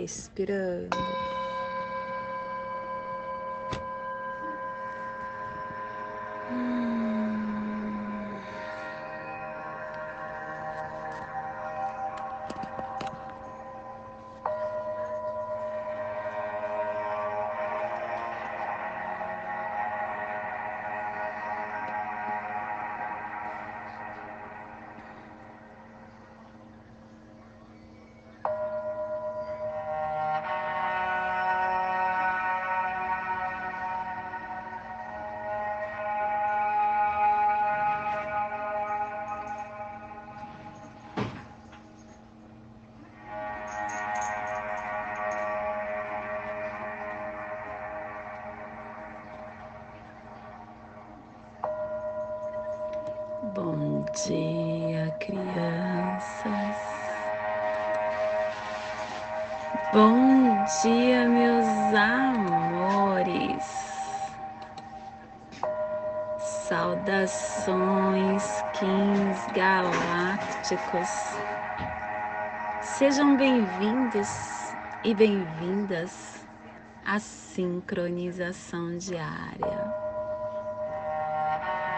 respirando. Dia, meus amores. Saudações, Kings Galácticos. Sejam bem-vindos e bem-vindas à sincronização diária.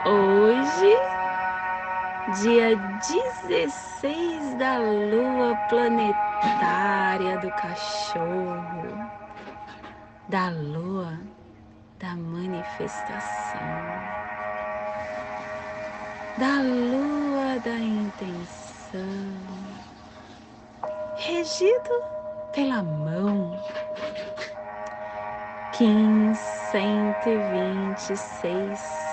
Hoje dia 16 da lua planetária do cachorro, da lua da manifestação, da lua da intenção, regido pela mão. Kim 126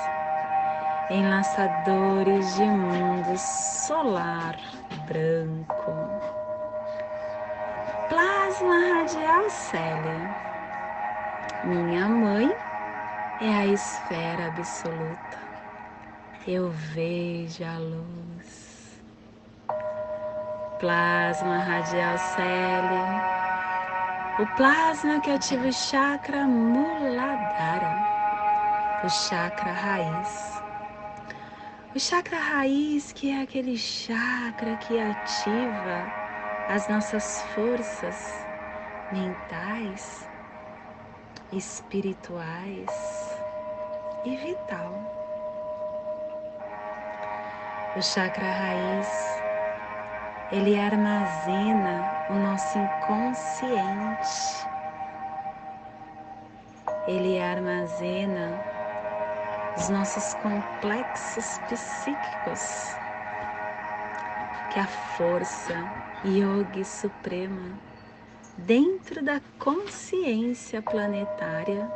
enlaçadores de mundo solar branco. Plasma radial Célia. Minha mãe é a esfera absoluta. Eu vejo a luz. Plasma radial Célia. O plasma que ativa o chakra Muladhara, o chakra raiz o chakra raiz, que é aquele chakra que ativa as nossas forças mentais, espirituais e vital. O chakra raiz, ele armazena o nosso inconsciente. Ele armazena os nossos complexos psíquicos, que a força yogi suprema dentro da consciência planetária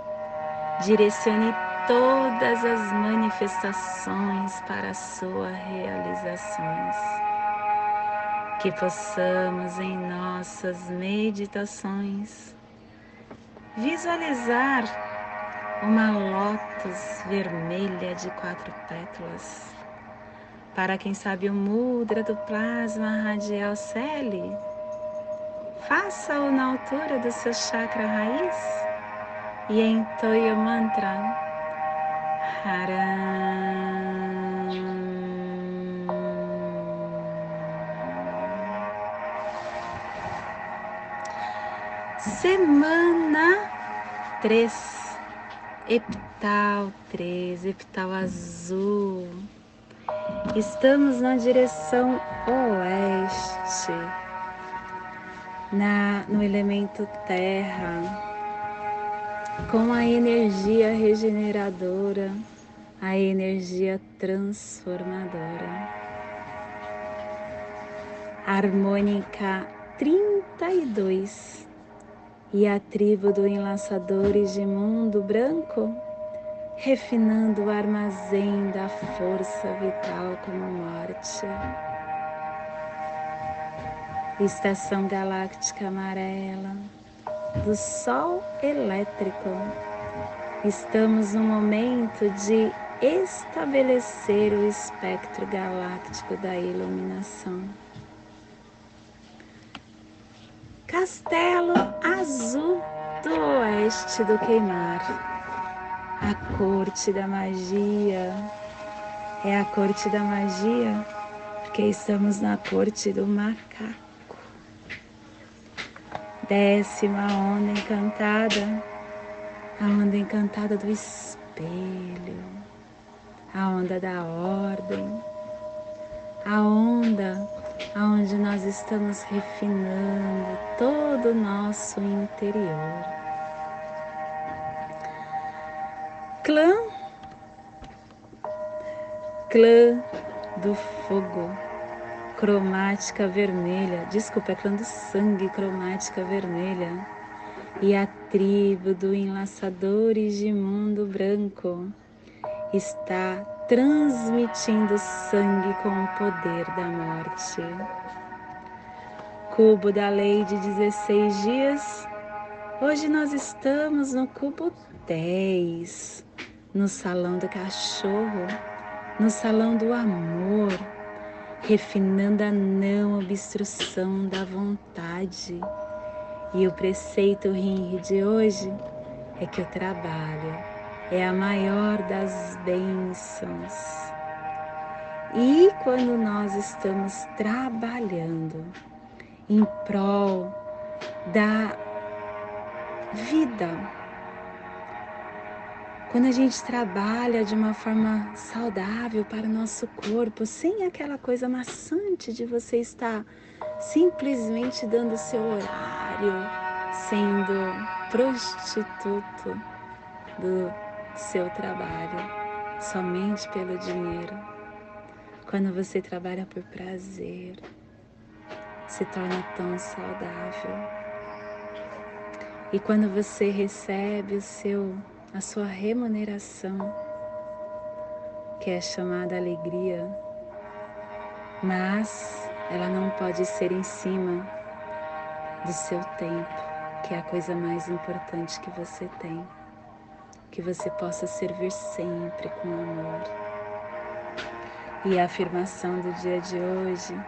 direcione todas as manifestações para sua realizações. Que possamos em nossas meditações visualizar uma lótus vermelha de quatro pétalas. Para quem sabe o mudra do plasma radial Celi, faça-o na altura do seu chakra raiz e entoie o mantra Haram. Semana 3 epital 3, epital azul. Estamos na direção oeste, na, no elemento terra, com a energia regeneradora, a energia transformadora. Harmônica 32 e a tribo do Enlaçadores de Mundo Branco, refinando o armazém da força vital como morte. Estação Galáctica Amarela do Sol Elétrico. Estamos no momento de estabelecer o espectro galáctico da iluminação. Castelo Azul do Oeste do Queimar. A corte da magia. É a corte da magia porque estamos na corte do macaco. Décima onda encantada, a onda encantada do espelho, a onda da ordem, a onda aonde nós estamos refinando todo o nosso interior. Clã, clã do fogo. Cromática vermelha, desculpa, é clã do sangue cromática vermelha, e a tribo do enlaçadores de mundo branco está transmitindo sangue com o poder da morte. Cubo da lei de 16 dias, hoje nós estamos no cubo 10, no salão do cachorro, no salão do amor refinando a não obstrução da vontade. E o preceito Rinri de hoje é que o trabalho é a maior das bênçãos. E quando nós estamos trabalhando em prol da vida, quando a gente trabalha de uma forma saudável para o nosso corpo, sem aquela coisa maçante de você estar simplesmente dando seu horário, sendo prostituto do seu trabalho, somente pelo dinheiro. Quando você trabalha por prazer, se torna tão saudável. E quando você recebe o seu a sua remuneração, que é chamada alegria, mas ela não pode ser em cima do seu tempo, que é a coisa mais importante que você tem. Que você possa servir sempre com amor. E a afirmação do dia de hoje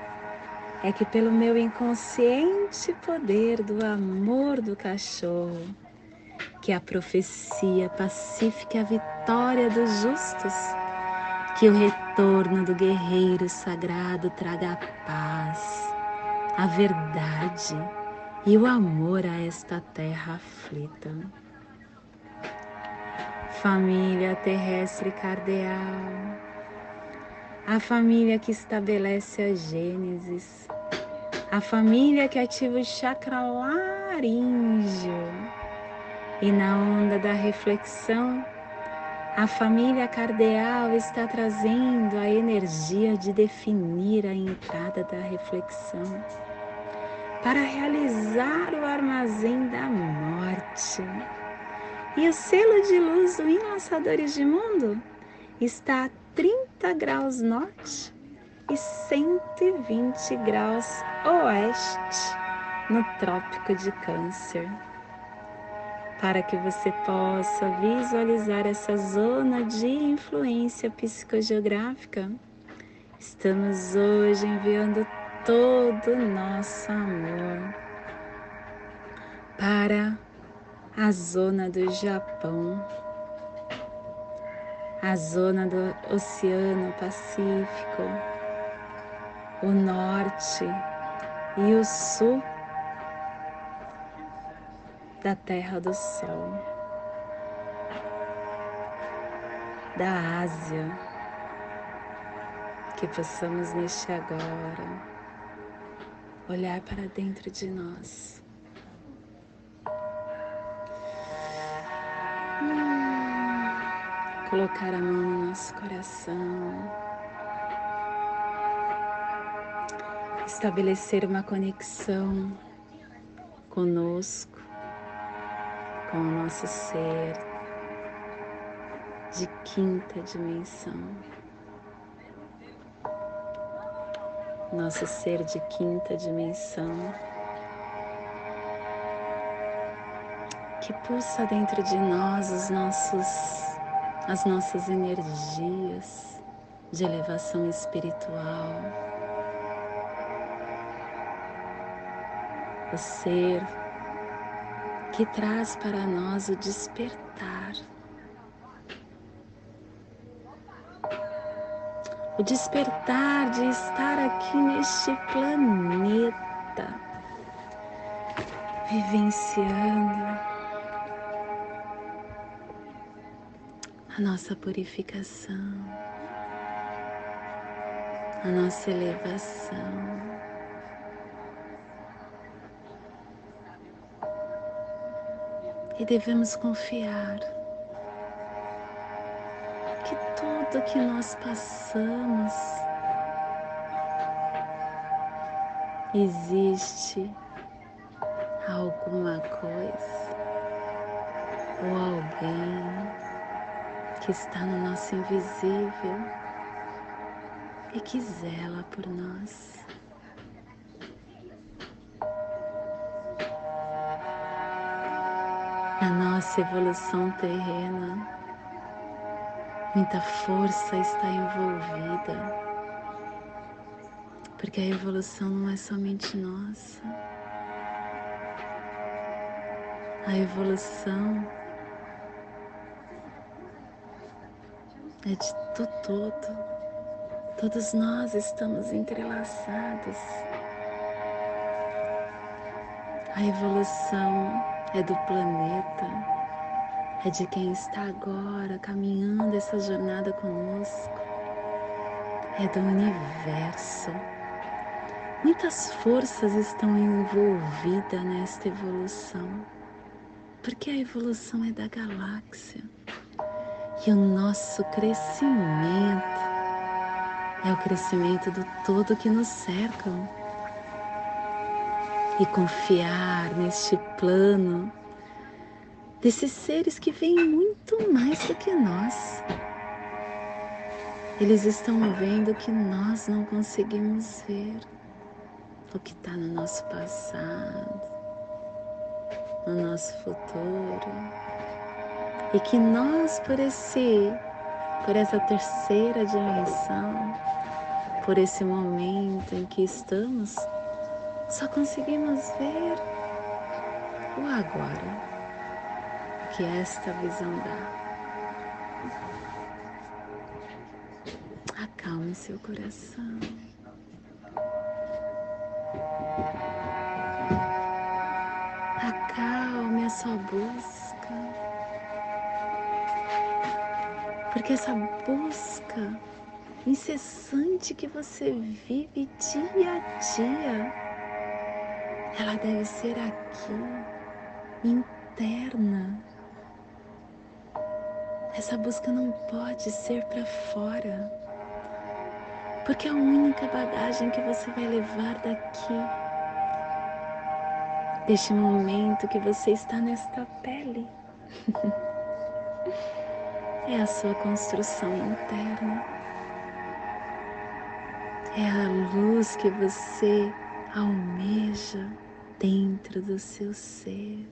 é que, pelo meu inconsciente poder do amor do cachorro, que a profecia pacífica, a vitória dos justos, que o retorno do guerreiro sagrado traga a paz, a verdade e o amor a esta terra aflita. Família terrestre cardeal, a família que estabelece a Gênesis, a família que ativa o chakra laríngeo. E na onda da reflexão, a família cardeal está trazendo a energia de definir a entrada da reflexão para realizar o armazém da morte. E o selo de luz do Enlaçadores de Mundo está a 30 graus norte e 120 graus oeste no Trópico de Câncer para que você possa visualizar essa zona de influência psicogeográfica. Estamos hoje enviando todo o nosso amor para a zona do Japão, a zona do Oceano Pacífico, o norte e o sul da Terra do Sol, da Ásia, que possamos neste agora olhar para dentro de nós. Colocar a mão no nosso coração. Estabelecer uma conexão conosco com o nosso ser de quinta dimensão. Nosso ser de quinta dimensão que pulsa dentro de nós os nossos, as nossas energias de elevação espiritual. O ser que traz para nós o despertar. O despertar de estar aqui neste planeta vivenciando a nossa purificação, a nossa elevação. E devemos confiar que tudo que nós passamos existe alguma coisa ou alguém que está no nosso invisível e que zela por nós. Na nossa evolução terrena, muita força está envolvida porque a evolução não é somente nossa. A evolução é de do todo. Todos nós estamos entrelaçados. A evolução é do planeta, é de quem está agora caminhando essa jornada conosco, é do universo. Muitas forças estão envolvidas nesta evolução, porque a evolução é da galáxia e o nosso crescimento é o crescimento do todo que nos cerca. E confiar neste plano desses seres que veem muito mais do que nós. Eles estão vendo o que nós não conseguimos ver o que está no nosso passado, no nosso futuro, e que nós, por esse, por essa terceira dimensão, por esse momento em que estamos, só conseguimos ver o agora, que esta visão dá. Acalme seu coração. Porque essa busca incessante que você vive dia a dia, ela deve ser aqui, interna. Essa busca não pode ser para fora porque é a única bagagem que você vai levar daqui, deste momento que você está nesta pele, é a sua construção interna, é a luz que você almeja dentro do seu ser.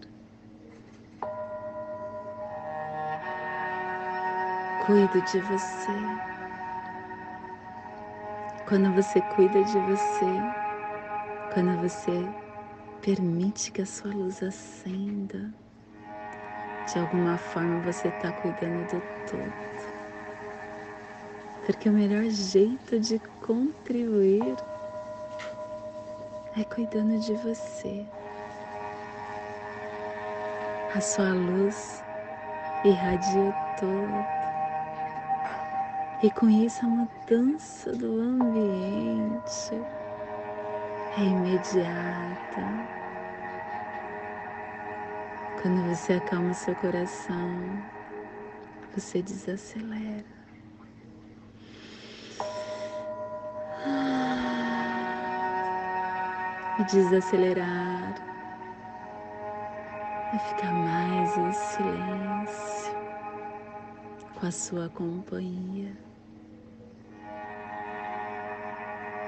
Cuido de você. Quando você cuida de você, quando você permite que a sua luz acenda, de alguma forma você está cuidando do todo. Porque o melhor jeito de contribuir é cuidando de você. A sua luz irradia todo e com isso a mudança do ambiente é imediata. Quando você acalma seu coração, você desacelera. E desacelerar é ficar mais em silêncio com a sua companhia.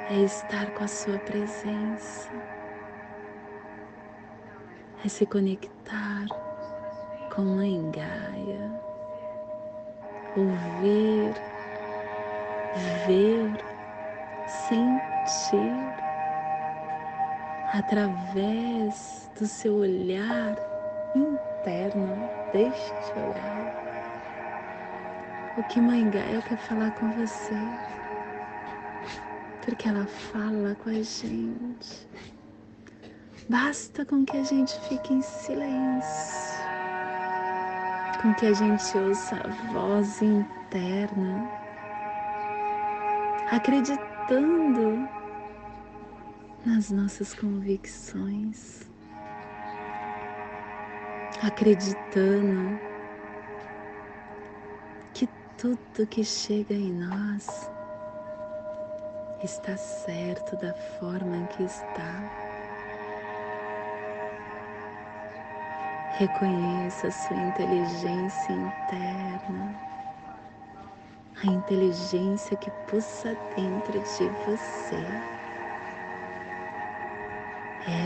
é estar com a Sua presença, é se conectar com Mãe Gaia, ouvir, ver, sentir através do seu olhar interno, deste olhar, o que Mãe Gaia quer falar com você. Porque ela fala com a gente Basta com que a gente fique em silêncio, com que a gente ouça a voz interna, acreditando nas nossas convicções, acreditando que tudo que chega em nós está certo da forma que está. Reconheça a sua inteligência interna, a inteligência que pulsa dentro de você.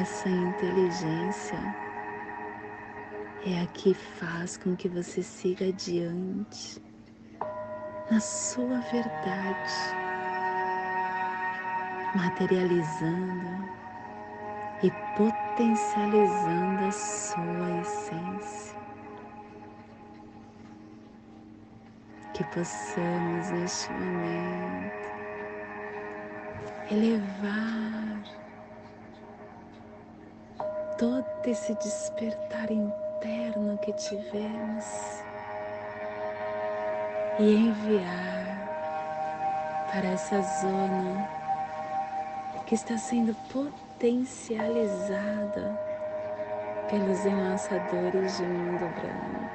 Essa inteligência é a que faz com que você siga adiante na sua verdade materializando e potencializando a sua essência. Que possamos neste momento elevar todo esse despertar interno que tivemos e enviar para essa zona que está sendo potencializada pelos enlaçadores de mundo branco.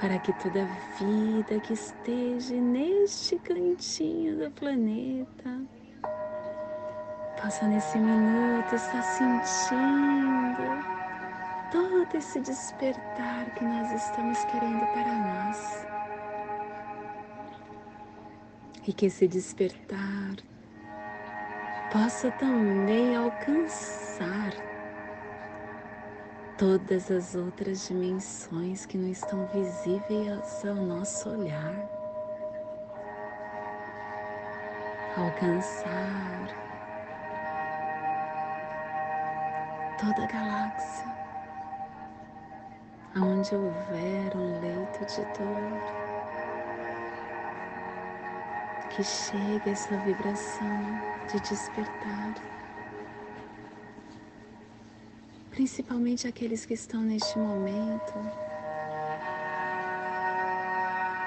Para que toda vida que esteja neste cantinho do planeta possa nesse minuto estar sentindo todo esse despertar que nós estamos querendo para nós e que esse despertar possa também alcançar todas as outras dimensões que não estão visíveis ao nosso olhar. Alcançar toda a galáxia, onde houver um leito de dor que chegue essa vibração de despertar. Principalmente aqueles que estão neste momento.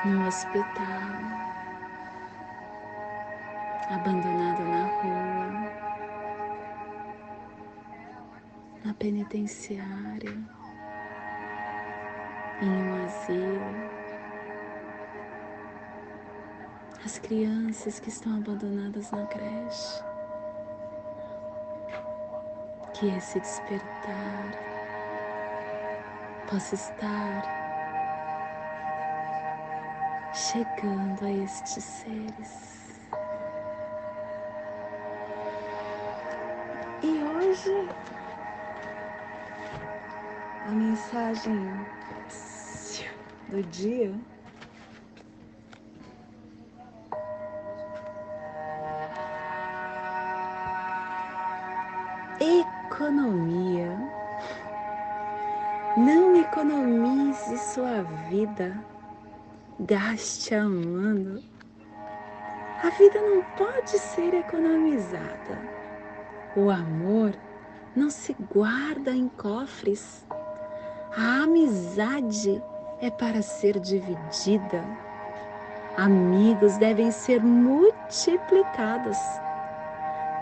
No hospital, abandonado na rua, na penitenciária, em um asilo as crianças que estão abandonadas na creche. Que esse despertar possa estar chegando a estes seres. E hoje a mensagem do dia Não economize sua vida, gaste amando. A vida não pode ser economizada. O amor não se guarda em cofres. A amizade é para ser dividida. Amigos devem ser multiplicados.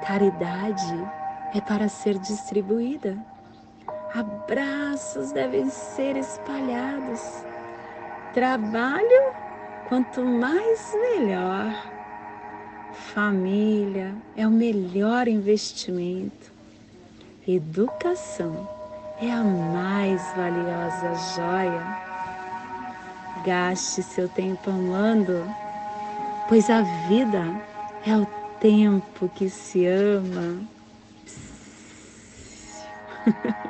Caridade é para ser distribuída. Abraços devem ser espalhados. Trabalho, quanto mais melhor. Família é o melhor investimento. Educação é a mais valiosa joia. Gaste seu tempo amando, pois a vida é o tempo que se ama.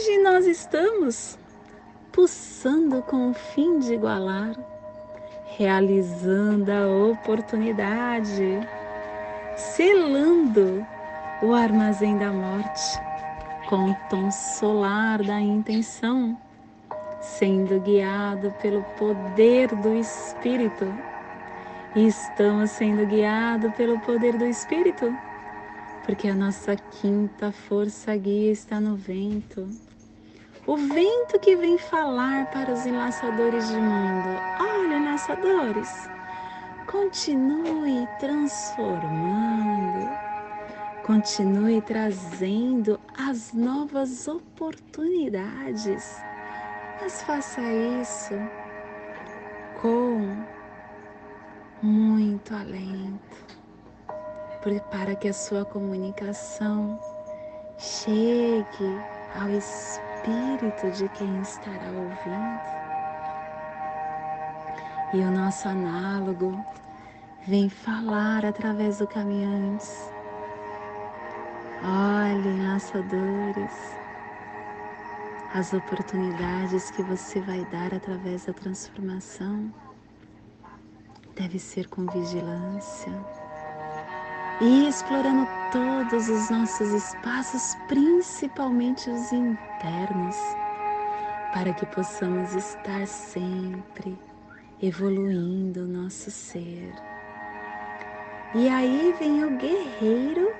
hoje nós estamos pulsando com o fim de igualar, realizando a oportunidade, selando o armazém da morte com o tom solar da intenção, sendo guiado pelo poder do Espírito estamos sendo guiados pelo poder do Espírito, porque a nossa quinta força guia está no vento. O vento que vem falar para os enlaçadores de mundo. Olha, enlaçadores, continue transformando, continue trazendo as novas oportunidades, mas faça isso com muito alento, para que a sua comunicação chegue ao espírito de quem estará ouvindo. E o nosso análogo vem falar através do caminhantes. Olhem, laçadores, as oportunidades que você vai dar através da transformação deve ser com vigilância e explorando todos os nossos espaços, principalmente os internos, para que possamos estar sempre evoluindo o nosso ser. E aí vem o guerreiro,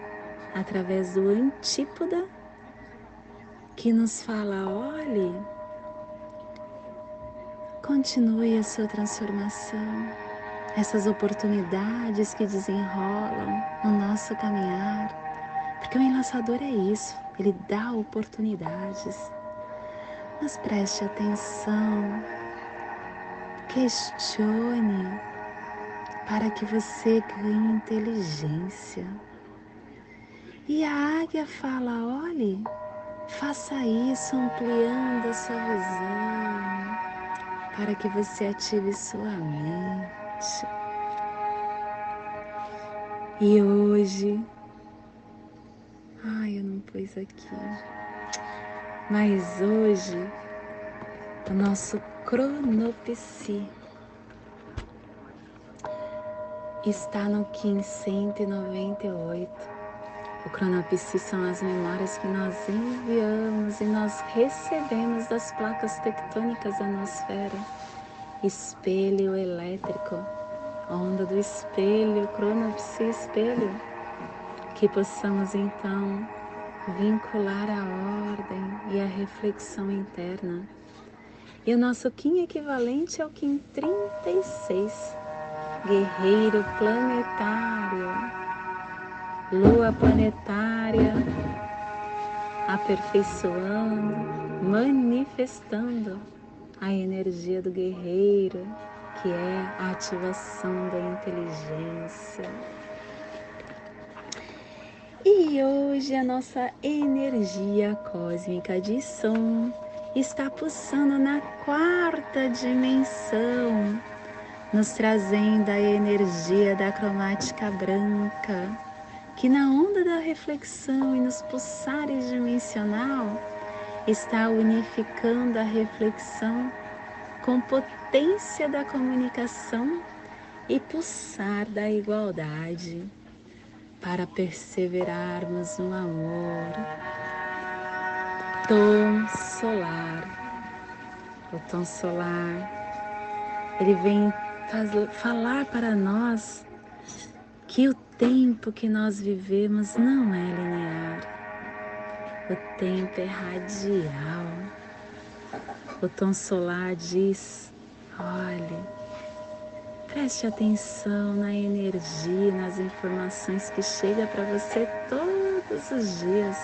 através do antípoda, que nos fala: olhe, continue a sua transformação essas oportunidades que desenrolam no nosso caminhar. Porque o enlaçador é isso, ele dá oportunidades. Mas preste atenção, questione para que você ganhe inteligência. E a águia fala: olhe, faça isso ampliando a sua visão, para que você ative sua mente e hoje, ai, eu não pus aqui, mas hoje o nosso cronopsi está no 1598. O cronopsi são as memórias que nós enviamos e nós recebemos das placas tectônicas da nosfera espelho elétrico, onda do espelho, cronopsi espelho, que possamos então vincular a ordem e a reflexão interna. E o nosso Kim equivalente é o Kim 36, guerreiro planetário, lua planetária, aperfeiçoando, manifestando a energia do guerreiro, que é a ativação da inteligência. E hoje a nossa energia cósmica de som está pulsando na quarta dimensão, nos trazendo a energia da cromática branca, que na onda da reflexão e nos pulsares dimensional está unificando a reflexão com potência da comunicação e pulsar da igualdade para perseverarmos no amor. Tom solar. O tom solar, ele vem falar para nós que o tempo que nós vivemos não é linear o tempo é radial. O tom solar diz: olhe, preste atenção na energia, nas informações que chega para você todos os dias,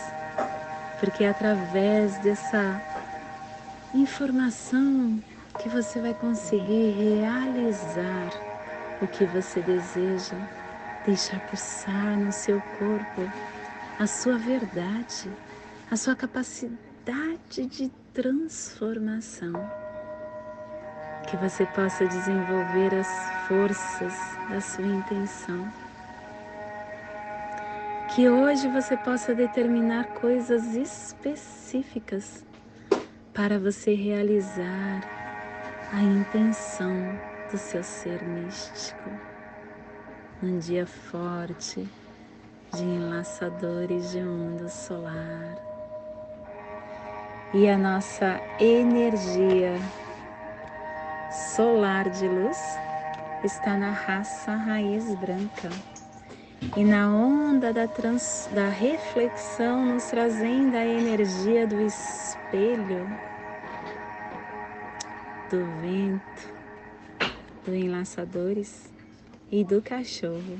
porque é através dessa informação que você vai conseguir realizar o que você deseja, deixar pulsar no seu corpo a sua verdade a sua capacidade de transformação. Que você possa desenvolver as forças da sua intenção. Que hoje você possa determinar coisas específicas para você realizar a intenção do seu ser místico. Um dia forte de enlaçadores de mundo solar e a nossa energia solar de luz está na raça raiz branca. E na onda da, trans, da reflexão, nos trazendo a energia do espelho, do vento, do enlaçadores e do cachorro.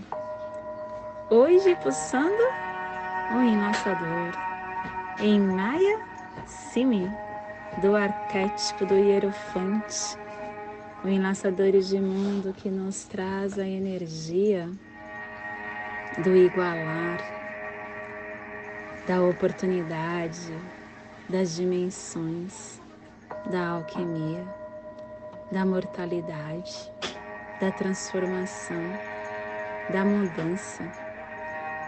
Hoje pulsando o enlaçador em Maia Simi, do arquétipo do hierofante, o enlaçador de mundo que nos traz a energia do igualar, da oportunidade, das dimensões, da alquimia, da mortalidade, da transformação, da mudança.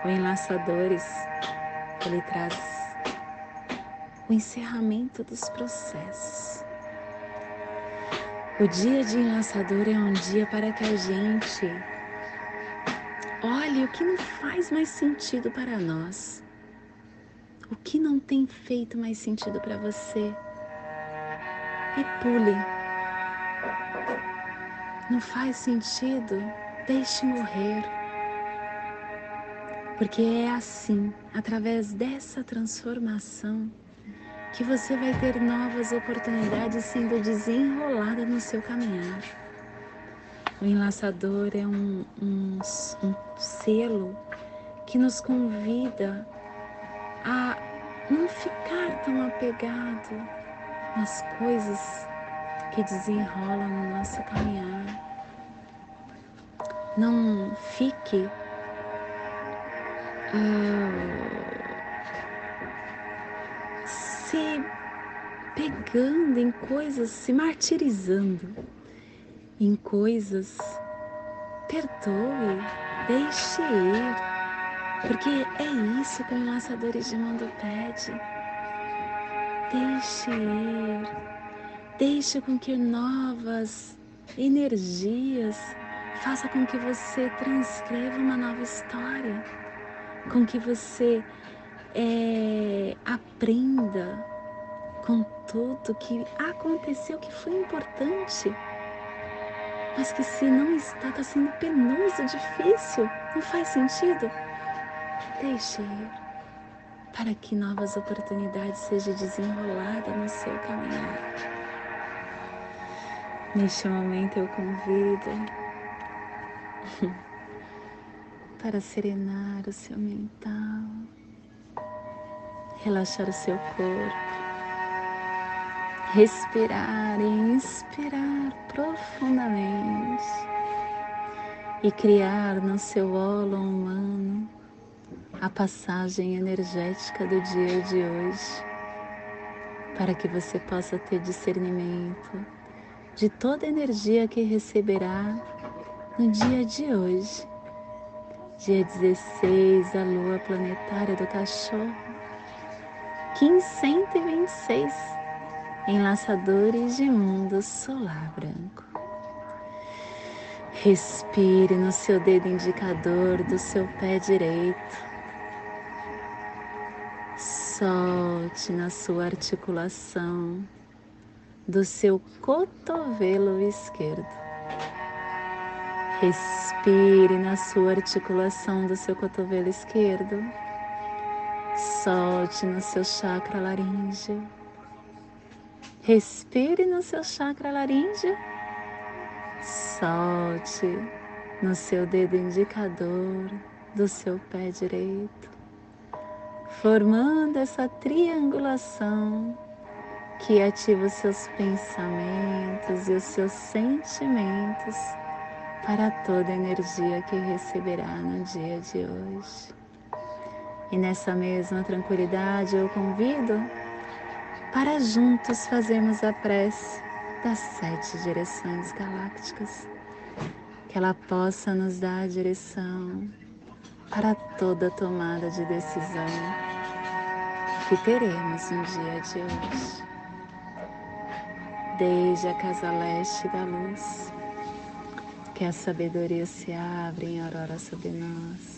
O Enlaçadores, ele traz o encerramento dos processos. O dia de enlaçador é um dia para que a gente Olhe o que não faz mais sentido para nós. O que não tem feito mais sentido para você. E pule. Não faz sentido? Deixe morrer. Porque é assim, através dessa transformação, que você vai ter novas oportunidades sendo desenrolada no seu caminhar. O enlaçador é um, um, um selo que nos convida a não ficar tão apegado nas coisas que desenrolam no nosso caminhar. Não fique uh, se pegando em coisas, se martirizando em coisas, perdoe, deixe ir, porque é isso que o Enlaçadores de Mundo pede. Deixe ir, deixe com que novas energias faça com que você transcreva uma nova história, com que você é, aprenda com tudo que aconteceu que foi importante mas que se não está, está sendo penoso, difícil, não faz sentido. Deixe ir para que novas oportunidades sejam desenroladas no seu caminhar. Neste momento eu convido para serenar o seu mental, relaxar o seu corpo. Respirar e inspirar profundamente. E criar no seu olo humano a passagem energética do dia de hoje, para que você possa ter discernimento de toda a energia que receberá no dia de hoje, dia 16, a lua planetária do cachorro, 1526 enlaçadores de mundo solar branco. Respire no seu dedo indicador do seu pé direito. Solte na sua articulação do seu cotovelo esquerdo. Respire na sua articulação do seu cotovelo esquerdo. Solte no seu chakra laríngeo Respire no seu chakra laríngeo. Solte no seu dedo indicador do seu pé direito, formando essa triangulação que ativa os seus pensamentos e os seus sentimentos para toda a energia que receberá no dia de hoje. E nessa mesma tranquilidade eu convido para juntos fazermos a prece das sete direções galácticas, que ela possa nos dar a direção para toda tomada de decisão que teremos no dia de hoje. Desde a casa leste da luz, que a sabedoria se abra em aurora sobre nós,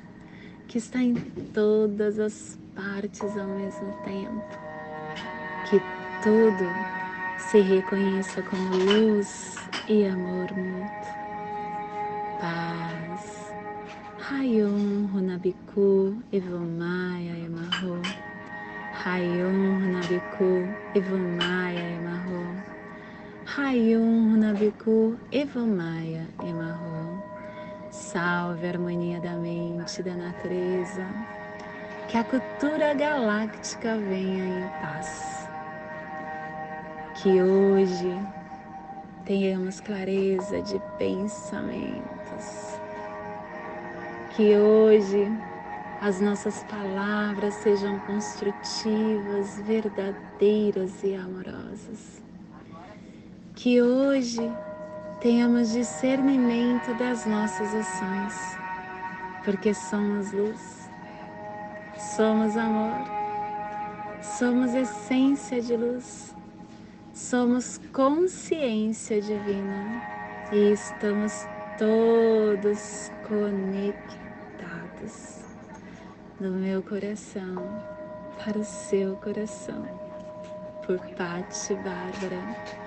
que está em todas as partes ao mesmo tempo, que tudo se reconheça como luz e amor mútuo paz. Rayon Runabiku Evomaya Emarro. Rayon Runabiku Evomaya Emarro. Rayon Runabiku Evomaya Emarro. Salve a harmonia da mente da natureza. Que a cultura galáctica venha em paz. Que hoje tenhamos clareza de pensamentos. Que hoje as nossas palavras sejam construtivas, verdadeiras e amorosas. Que hoje tenhamos discernimento das nossas ações, porque somos luz, somos amor, somos essência de luz somos consciência divina e estamos todos conectados do meu coração para o seu coração. Por Pati Bárbara,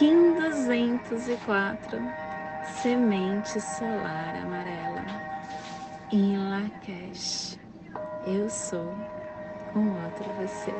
Kim 204, Semente Solar Amarela, em Lakesh. Eu sou um outro você.